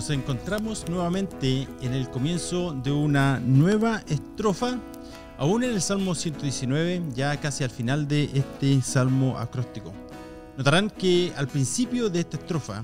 Nos encontramos nuevamente en el comienzo de una nueva estrofa, aún en el Salmo 119, ya casi al final de este salmo acróstico. Notarán que al principio de esta estrofa,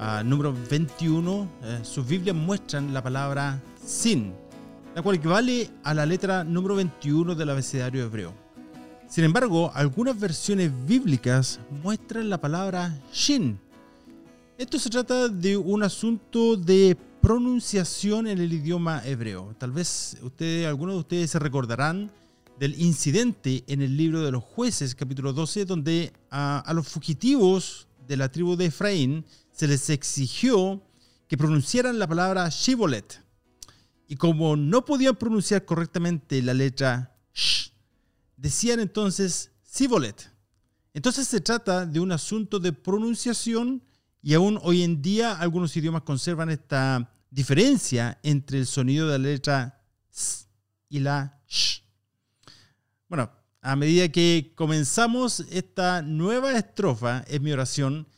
a número 21, eh, sus Biblias muestran la palabra sin, la cual equivale a la letra número 21 del abecedario hebreo. Sin embargo, algunas versiones bíblicas muestran la palabra shin, esto se trata de un asunto de pronunciación en el idioma hebreo. Tal vez ustedes, algunos de ustedes se recordarán del incidente en el libro de los jueces, capítulo 12, donde a, los fugitivos de la tribu de Efraín se les exigió que pronunciaran la palabra Shibolet. Y como no podían pronunciar correctamente la letra sh, decían entonces Sibolet. Entonces se trata de un asunto de pronunciación y aún hoy en día algunos idiomas conservan esta diferencia entre el sonido de la letra S y la SH. Bueno, a medida que comenzamos esta nueva estrofa, es mi oración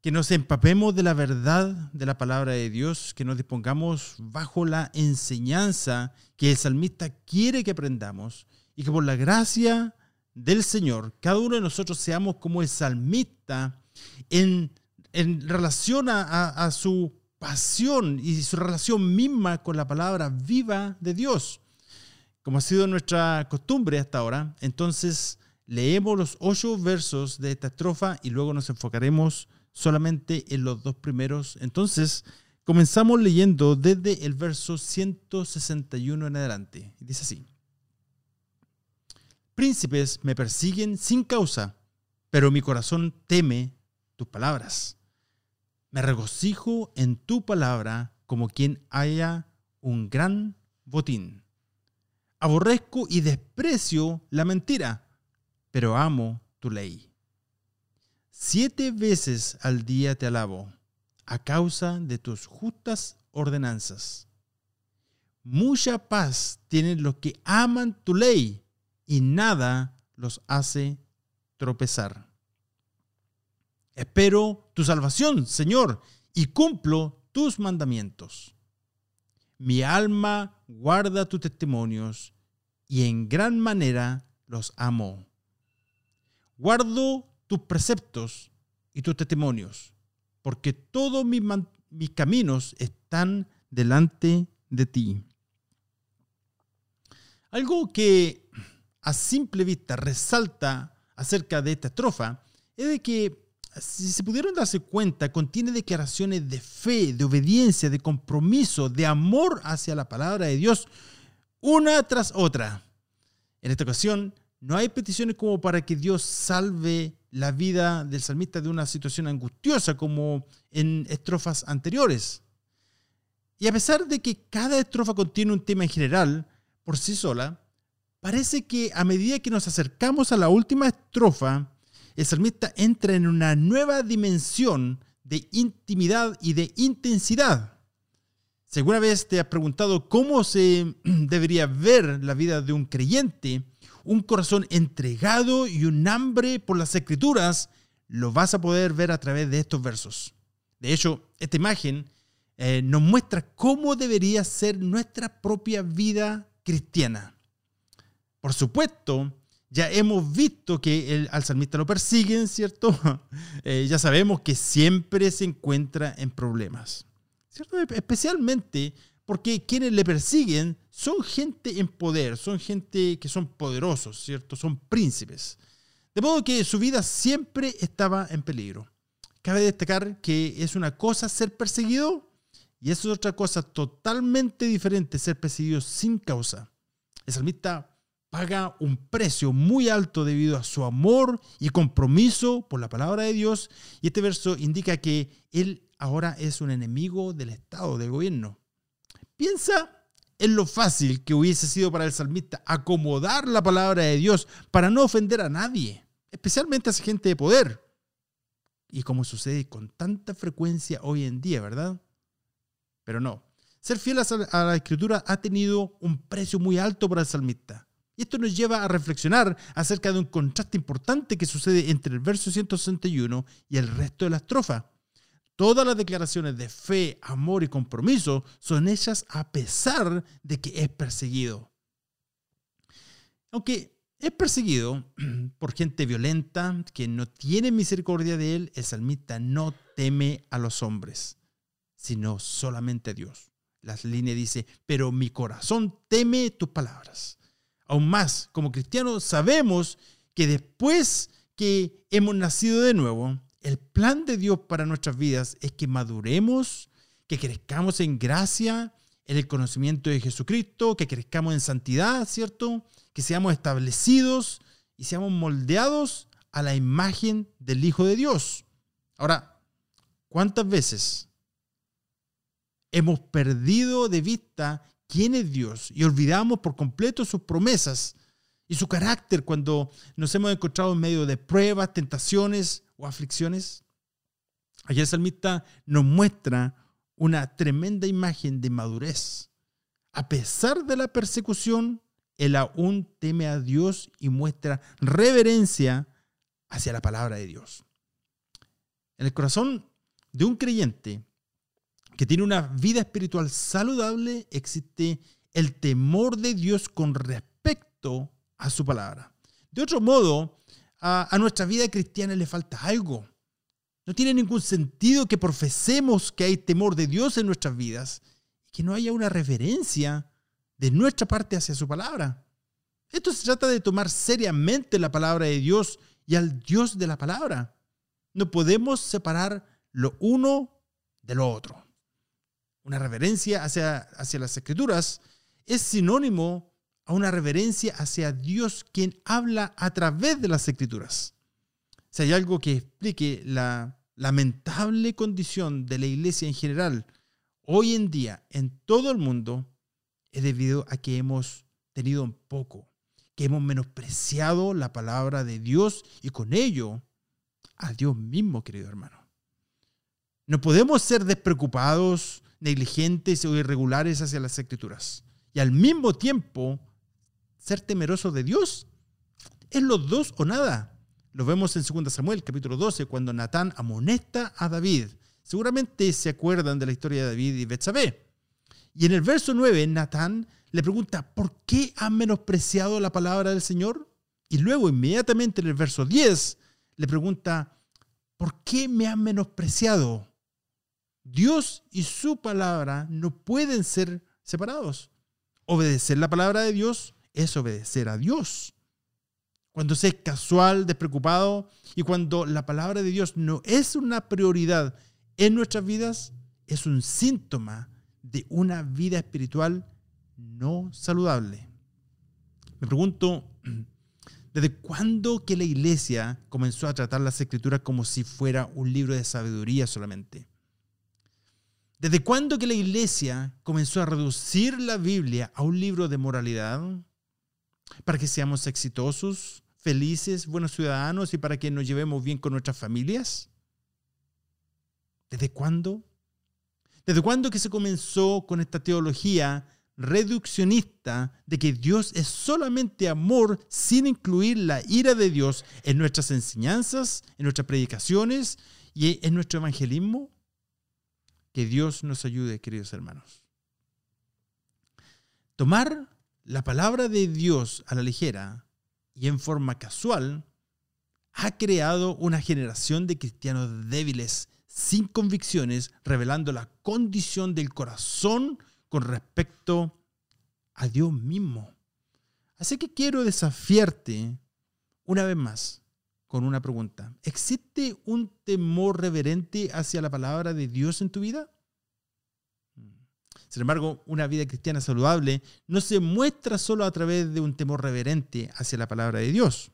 que nos empapemos de la verdad de la palabra de Dios, que nos dispongamos bajo la enseñanza que el salmista quiere que aprendamos y que por la gracia del Señor, cada uno de nosotros seamos como el salmista en en relación a, su pasión y su relación misma con la palabra viva de Dios. Como ha sido nuestra costumbre hasta ahora, entonces leemos los ocho versos de esta estrofa y luego nos enfocaremos solamente en los dos primeros. Entonces, comenzamos leyendo desde el verso 161 en adelante. Dice así. Príncipes me persiguen sin causa, pero mi corazón teme tus palabras. Me regocijo en tu palabra como quien haya un gran botín. Aborrezco y desprecio la mentira, pero amo tu ley. Siete veces al día te alabo, a causa de tus justas ordenanzas. Mucha paz tienen los que aman tu ley, y nada los hace tropezar. Espero tu salvación, Señor, y cumplo tus mandamientos. Mi alma guarda tus testimonios y en gran manera los amo. Guardo tus preceptos y tus testimonios, porque todos mis, caminos están delante de ti. Algo que a simple vista resalta acerca de esta estrofa es de que si se pudieron darse cuenta, contiene declaraciones de fe, de obediencia, de compromiso, de amor hacia la palabra de Dios, una tras otra. En esta ocasión, no hay peticiones como para que Dios salve la vida del salmista de una situación angustiosa como en estrofas anteriores. Y a pesar de que cada estrofa contiene un tema en general por sí sola, parece que a medida que nos acercamos a la última estrofa, el salmista entra en una nueva dimensión de intimidad y de intensidad. Si alguna vez te has preguntado cómo se debería ver la vida de un creyente, un corazón entregado y un hambre por las escrituras, lo vas a poder ver a través de estos versos. De hecho, esta imagen eh, nos muestra cómo debería ser nuestra propia vida cristiana. Por supuesto, ya hemos visto que el, al salmista lo persiguen, ¿cierto? Eh, ya sabemos que siempre se encuentra en problemas, ¿cierto? Especialmente porque quienes le persiguen son gente en poder, son gente que son poderosos, ¿cierto? Son príncipes. De modo que su vida siempre estaba en peligro. Cabe destacar que es una cosa ser perseguido y es otra cosa totalmente diferente ser perseguido sin causa. El salmista paga un precio muy alto debido a su amor y compromiso por la palabra de Dios. Y este verso indica que él ahora es un enemigo del Estado, del gobierno. Piensa en lo fácil que hubiese sido para el salmista acomodar la palabra de Dios para no ofender a nadie, especialmente a esa gente de poder. Y como sucede con tanta frecuencia hoy en día, ¿verdad? Pero no. Ser fiel a la escritura ha tenido un precio muy alto para el salmista. Y esto nos lleva a reflexionar acerca de un contraste importante que sucede entre el verso 161 y el resto de la estrofa. Todas las declaraciones de fe, amor y compromiso son hechas a pesar de que es perseguido. Aunque es perseguido por gente violenta que no tiene misericordia de él, el salmista no teme a los hombres, sino solamente a Dios. Las líneas dice, pero mi corazón teme tus palabras. Aún más, como cristianos sabemos que después que hemos nacido de nuevo, el plan de Dios para nuestras vidas es que maduremos, que crezcamos en gracia, en el conocimiento de Jesucristo, que crezcamos en santidad, ¿cierto? Que seamos establecidos y seamos moldeados a la imagen del Hijo de Dios. Ahora, ¿cuántas veces hemos perdido de vista quién es Dios y olvidamos por completo sus promesas y su carácter cuando nos hemos encontrado en medio de pruebas, tentaciones o aflicciones? Ayer el salmista nos muestra una tremenda imagen de madurez. A pesar de la persecución, él aún teme a Dios y muestra reverencia hacia la palabra de Dios. En el corazón de un creyente que tiene una vida espiritual saludable existe el temor de Dios con respecto a su palabra. De otro modo, a, nuestra vida cristiana le falta algo. No tiene ningún sentido que profesemos que hay temor de Dios en nuestras vidas y que no haya una reverencia de nuestra parte hacia su palabra. Esto se trata de tomar seriamente la palabra de Dios y al Dios de la palabra. No podemos separar lo uno de lo otro. Una reverencia hacia, hacia las escrituras es sinónimo a una reverencia hacia Dios quien habla a través de las escrituras. Si hay algo que explique la lamentable condición de la iglesia en general hoy en día en todo el mundo, es debido a que hemos tenido un poco, que hemos menospreciado la palabra de Dios y con ello a Dios mismo, querido hermano. No podemos ser despreocupados, negligentes o irregulares hacia las escrituras y al mismo tiempo ser temeroso de Dios. Es los dos o nada. Lo vemos en 2 Samuel, capítulo 12, cuando Natán amonesta a David. Seguramente se acuerdan de la historia de David y Betsabé. Y en el verso 9, Natán le pregunta, ¿por qué han menospreciado la palabra del Señor? Y luego, inmediatamente en el verso 10, le pregunta, ¿por qué me han menospreciado? Dios y su palabra no pueden ser separados. Obedecer la palabra de Dios es obedecer a Dios. Cuando se es casual, despreocupado y cuando la palabra de Dios no es una prioridad en nuestras vidas, es un síntoma de una vida espiritual no saludable. Me pregunto, ¿desde cuándo que la iglesia comenzó a tratar las escrituras como si fuera un libro de sabiduría solamente? ¿Desde cuándo que la iglesia comenzó a reducir la Biblia a un libro de moralidad? para que seamos exitosos, felices, buenos ciudadanos y para que nos llevemos bien con nuestras familias? ¿Desde cuándo? ¿Desde cuándo que se comenzó con esta teología reduccionista de que Dios es solamente amor sin incluir la ira de Dios en nuestras enseñanzas, en nuestras predicaciones y en nuestro evangelismo? Que Dios nos ayude, queridos hermanos. Tomar la palabra de Dios a la ligera y en forma casual ha creado una generación de cristianos débiles, sin convicciones, revelando la condición del corazón con respecto a Dios mismo. Así que quiero desafiarte una vez más con una pregunta. ¿Existe un temor reverente hacia la palabra de Dios en tu vida? Sin embargo, una vida cristiana saludable no se muestra solo a través de un temor reverente hacia la palabra de Dios,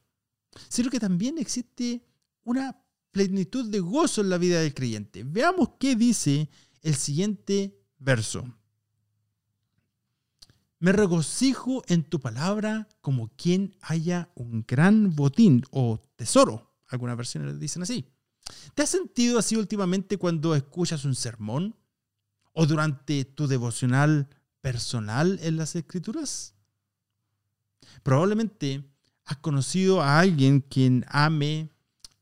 sino que también existe una plenitud de gozo en la vida del creyente. Veamos qué dice el siguiente verso. Me regocijo en tu palabra como quien haya un gran botín o tesoro. Algunas versiones dicen así. ¿Te has sentido así últimamente cuando escuchas un sermón o durante tu devocional personal en las escrituras? Probablemente has conocido a alguien quien ame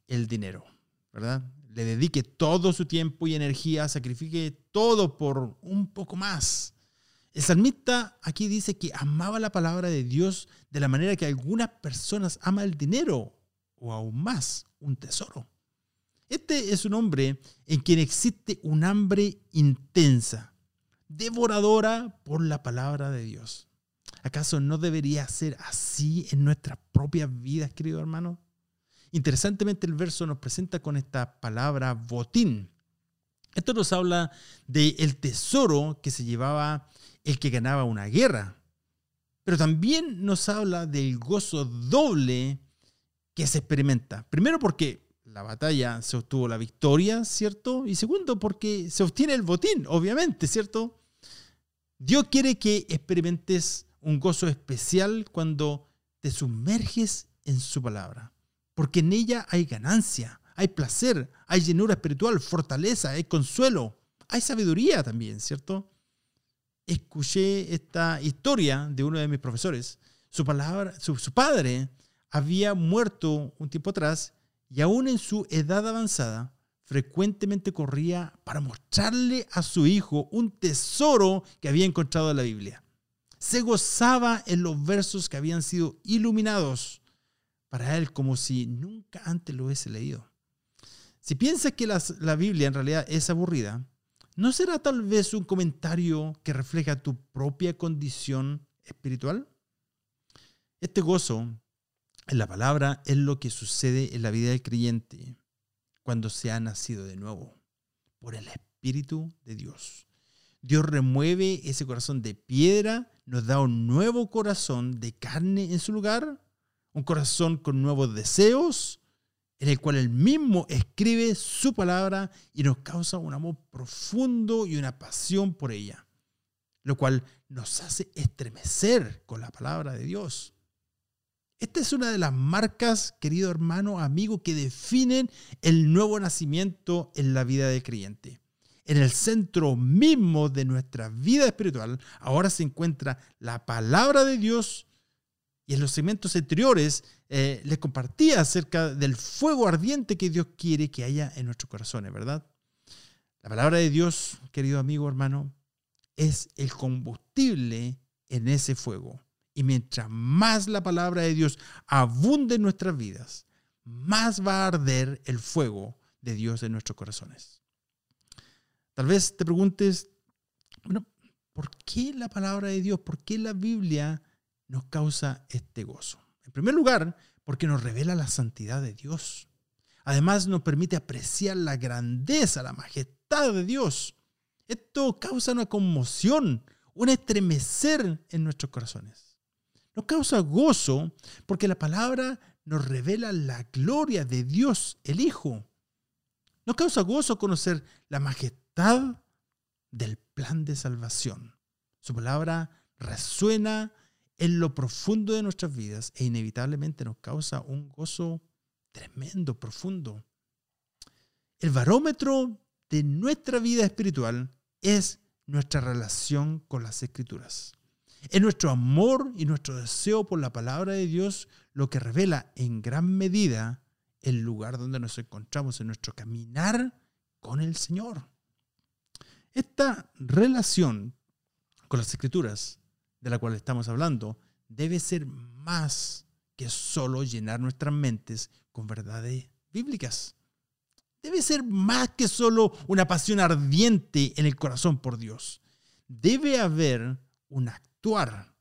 el dinero, ¿verdad? le dedique todo su tiempo y energía, sacrifique todo por un poco más. El salmista aquí dice que amaba la palabra de Dios de la manera que algunas personas aman el dinero o aún más, un tesoro. Este es un hombre en quien existe un hambre intensa, devoradora por la palabra de Dios. ¿Acaso no debería ser así en nuestras propias vidas, querido hermano? Interesantemente el verso nos presenta con esta palabra botín. Esto nos habla del tesoro que se llevaba el que ganaba una guerra, pero también nos habla del gozo doble que se experimenta. Primero porque la batalla se obtuvo la victoria, ¿cierto? Y segundo porque se obtiene el botín, obviamente, ¿cierto? Dios quiere que experimentes un gozo especial cuando te sumerges en su palabra porque en ella hay ganancia, hay placer, hay llenura espiritual, fortaleza, hay consuelo, hay sabiduría también, ¿cierto? Escuché esta historia de uno de mis profesores. Su, palabra, su, padre había muerto un tiempo atrás y aún en su edad avanzada frecuentemente corría para mostrarle a su hijo un tesoro que había encontrado en la Biblia. Se gozaba en los versos que habían sido iluminados para él como si nunca antes lo hubiese leído. Si piensas que la Biblia en realidad es aburrida, ¿no será tal vez un comentario que refleja tu propia condición espiritual? Este gozo en la palabra es lo que sucede en la vida del creyente cuando se ha nacido de nuevo por el Espíritu de Dios. Dios remueve ese corazón de piedra, nos da un nuevo corazón de carne en su lugar un corazón con nuevos deseos, en el cual él mismo escribe su palabra y nos causa un amor profundo y una pasión por ella, lo cual nos hace estremecer con la palabra de Dios. Esta es una de las marcas, querido hermano, amigo, que definen el nuevo nacimiento en la vida del creyente. En el centro mismo de nuestra vida espiritual ahora se encuentra la palabra de Dios y en los segmentos anteriores eh, les compartía acerca del fuego ardiente que Dios quiere que haya en nuestros corazones, ¿verdad? La palabra de Dios, querido amigo, hermano, es el combustible en ese fuego. Y mientras más la palabra de Dios abunde en nuestras vidas, más va a arder el fuego de Dios en nuestros corazones. Tal vez te preguntes, bueno, ¿por qué la palabra de Dios? ¿Por qué la Biblia nos causa este gozo? En primer lugar, porque nos revela la santidad de Dios. Además, nos permite apreciar la grandeza, la majestad de Dios. Esto causa una conmoción, un estremecer en nuestros corazones. Nos causa gozo porque la palabra nos revela la gloria de Dios, el Hijo. Nos causa gozo conocer la majestad del plan de salvación. Su palabra resuena en lo profundo de nuestras vidas e inevitablemente nos causa un gozo tremendo, profundo. El barómetro de nuestra vida espiritual es nuestra relación con las escrituras. Es nuestro amor y nuestro deseo por la palabra de Dios lo que revela en gran medida el lugar donde nos encontramos en nuestro caminar con el Señor. Esta relación con las escrituras de la cual estamos hablando debe ser más que solo llenar nuestras mentes con verdades bíblicas. Debe ser más que solo una pasión ardiente en el corazón por Dios. Debe haber un actuar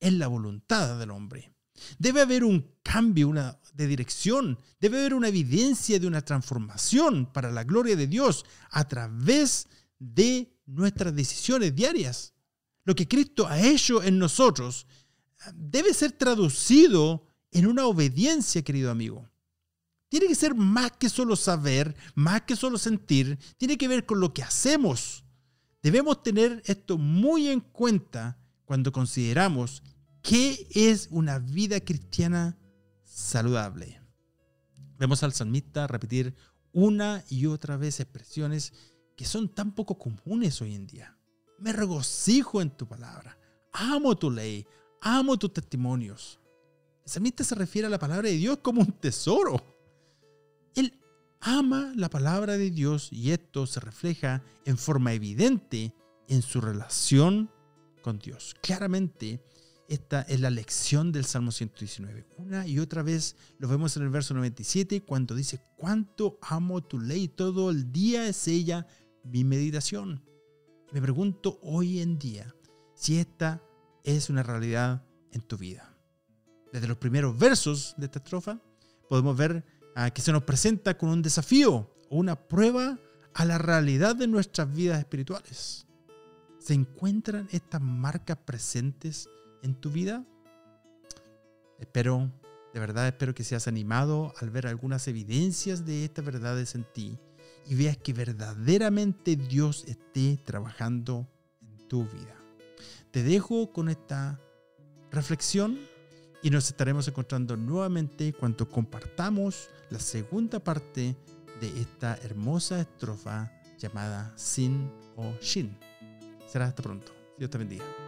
en la voluntad del hombre. Debe haber un cambio una, de dirección. Debe haber una evidencia de una transformación para la gloria de Dios a través de nuestras decisiones diarias lo que Cristo ha hecho en nosotros debe ser traducido en una obediencia, querido amigo. Tiene que ser más que solo saber, más que solo sentir, tiene que ver con lo que hacemos. Debemos tener esto muy en cuenta cuando consideramos qué es una vida cristiana saludable. Vemos al salmista repetir una y otra vez expresiones que son tan poco comunes hoy en día. Me regocijo en tu palabra. Amo tu ley. Amo tus testimonios. El se refiere a la palabra de Dios como un tesoro. Él ama la palabra de Dios y esto se refleja en forma evidente en su relación con Dios. Claramente, esta es la lección del Salmo 119. Una y otra vez lo vemos en el verso 97 cuando dice, cuánto amo tu ley, todo el día es ella mi meditación. Me pregunto hoy en día si esta es una realidad en tu vida. Desde los primeros versos de esta estrofa podemos ver ah, que se nos presenta con un desafío o una prueba a la realidad de nuestras vidas espirituales. ¿Se encuentran estas marcas presentes en tu vida? Espero, de verdad espero que seas animado al ver algunas evidencias de estas verdades en ti y veas que verdaderamente Dios esté trabajando en tu vida. Te dejo con esta reflexión y nos estaremos encontrando nuevamente cuando compartamos la segunda parte de esta hermosa estrofa llamada Sin o Shin. Será hasta pronto. Dios te bendiga.